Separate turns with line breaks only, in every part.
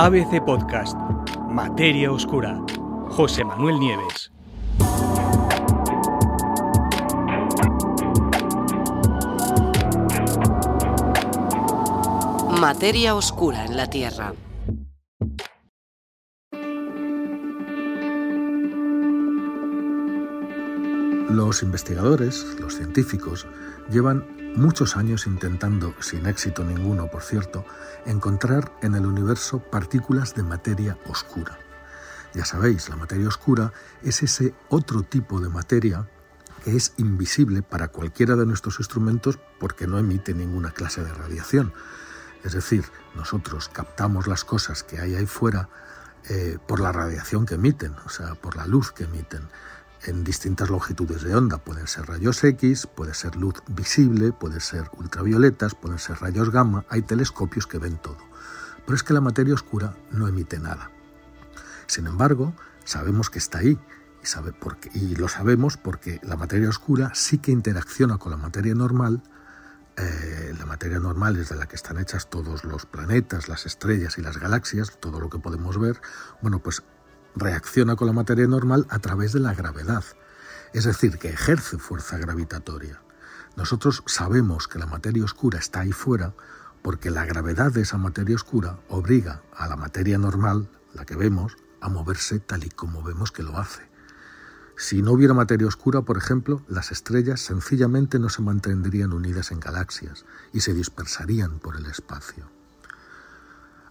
ABC Podcast, Materia Oscura, José Manuel Nieves.
Materia oscura en la Tierra.
Los investigadores, los científicos, llevan muchos años intentando, sin éxito ninguno por cierto, encontrar en el universo partículas de materia oscura. Ya sabéis, la materia oscura es ese otro tipo de materia que es invisible para cualquiera de nuestros instrumentos porque no emite ninguna clase de radiación. Es decir, nosotros captamos las cosas que hay ahí fuera eh, por la radiación que emiten, o sea, por la luz que emiten en distintas longitudes de onda. Pueden ser rayos X, puede ser luz visible, puede ser ultravioletas, pueden ser rayos gamma. Hay telescopios que ven todo. Pero es que la materia oscura no emite nada. Sin embargo, sabemos que está ahí y lo sabemos porque la materia oscura sí que interacciona con la materia normal. Eh, la materia normal es de la que están hechas todos los planetas, las estrellas y las galaxias, todo lo que podemos ver. Bueno, pues reacciona con la materia normal a través de la gravedad, es decir, que ejerce fuerza gravitatoria. Nosotros sabemos que la materia oscura está ahí fuera porque la gravedad de esa materia oscura obliga a la materia normal, la que vemos, a moverse tal y como vemos que lo hace. Si no hubiera materia oscura, por ejemplo, las estrellas sencillamente no se mantendrían unidas en galaxias y se dispersarían por el espacio.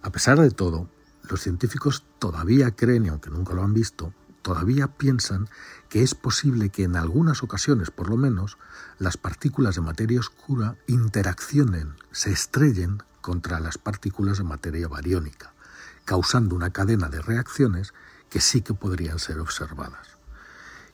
A pesar de todo, los científicos todavía creen, y aunque nunca lo han visto, todavía piensan que es posible que en algunas ocasiones, por lo menos, las partículas de materia oscura interaccionen, se estrellen contra las partículas de materia bariónica, causando una cadena de reacciones que sí que podrían ser observadas.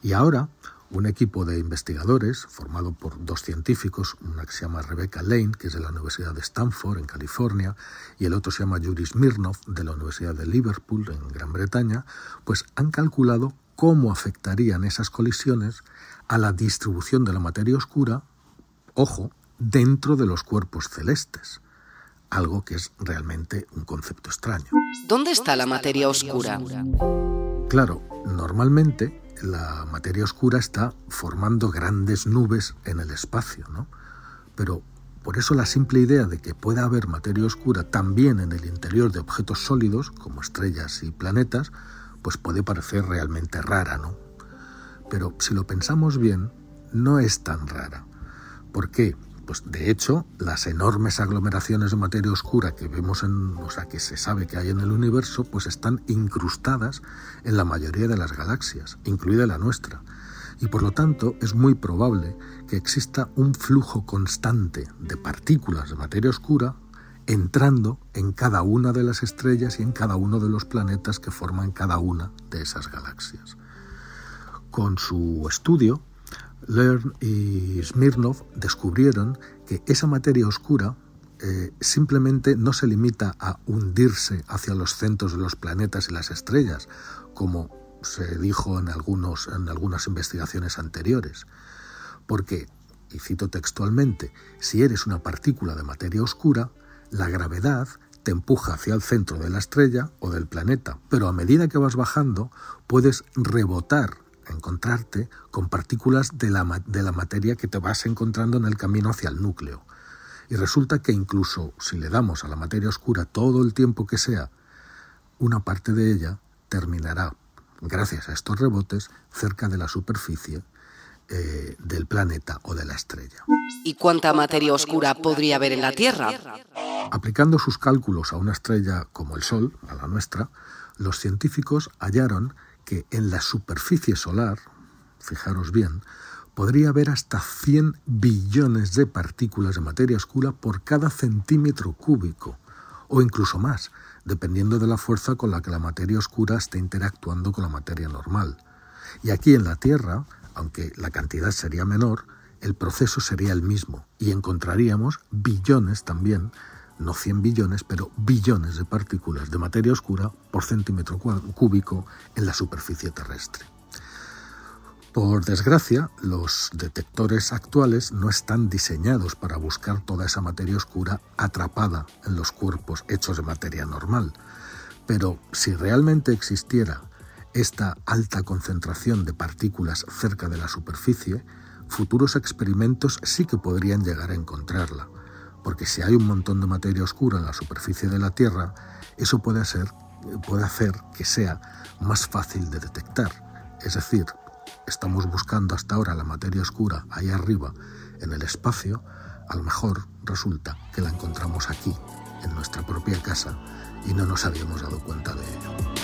Y ahora un equipo de investigadores formado por dos científicos, una que se llama Rebecca Lane, que es de la Universidad de Stanford, en California, y el otro se llama Yuri Smirnov, de la Universidad de Liverpool, en Gran Bretaña, pues han calculado cómo afectarían esas colisiones a la distribución de la materia oscura, ojo, dentro de los cuerpos celestes, algo que es realmente un concepto extraño.
¿Dónde está la materia oscura?
Claro, normalmente la materia oscura está formando grandes nubes en el espacio, ¿no? Pero por eso la simple idea de que pueda haber materia oscura también en el interior de objetos sólidos, como estrellas y planetas, pues puede parecer realmente rara, ¿no? Pero si lo pensamos bien, no es tan rara. ¿Por qué? Pues de hecho, las enormes aglomeraciones de materia oscura que vemos en, o sea, que se sabe que hay en el universo, pues están incrustadas en la mayoría de las galaxias, incluida la nuestra. Y por lo tanto, es muy probable que exista un flujo constante de partículas de materia oscura entrando en cada una de las estrellas y en cada uno de los planetas que forman cada una de esas galaxias. Con su estudio, Lern y Smirnov descubrieron que esa materia oscura eh, simplemente no se limita a hundirse hacia los centros de los planetas y las estrellas, como se dijo en, algunos, en algunas investigaciones anteriores. Porque, y cito textualmente, si eres una partícula de materia oscura, la gravedad te empuja hacia el centro de la estrella o del planeta, pero a medida que vas bajando puedes rebotar encontrarte con partículas de la, de la materia que te vas encontrando en el camino hacia el núcleo. Y resulta que incluso si le damos a la materia oscura todo el tiempo que sea, una parte de ella terminará, gracias a estos rebotes, cerca de la superficie eh, del planeta o de la estrella.
¿Y cuánta materia oscura podría haber en la Tierra?
Aplicando sus cálculos a una estrella como el Sol, a la nuestra, los científicos hallaron que en la superficie solar, fijaros bien, podría haber hasta 100 billones de partículas de materia oscura por cada centímetro cúbico, o incluso más, dependiendo de la fuerza con la que la materia oscura esté interactuando con la materia normal. Y aquí en la Tierra, aunque la cantidad sería menor, el proceso sería el mismo y encontraríamos billones también no 100 billones, pero billones de partículas de materia oscura por centímetro cúbico en la superficie terrestre. Por desgracia, los detectores actuales no están diseñados para buscar toda esa materia oscura atrapada en los cuerpos hechos de materia normal. Pero si realmente existiera esta alta concentración de partículas cerca de la superficie, futuros experimentos sí que podrían llegar a encontrarla, porque si hay un montón de materia oscura en la superficie de la Tierra, eso puede, hacer que sea más fácil de detectar. Es decir, estamos buscando hasta ahora la materia oscura ahí arriba en el espacio, a lo mejor resulta que la encontramos aquí, en nuestra propia casa, y no nos habíamos dado cuenta de ello.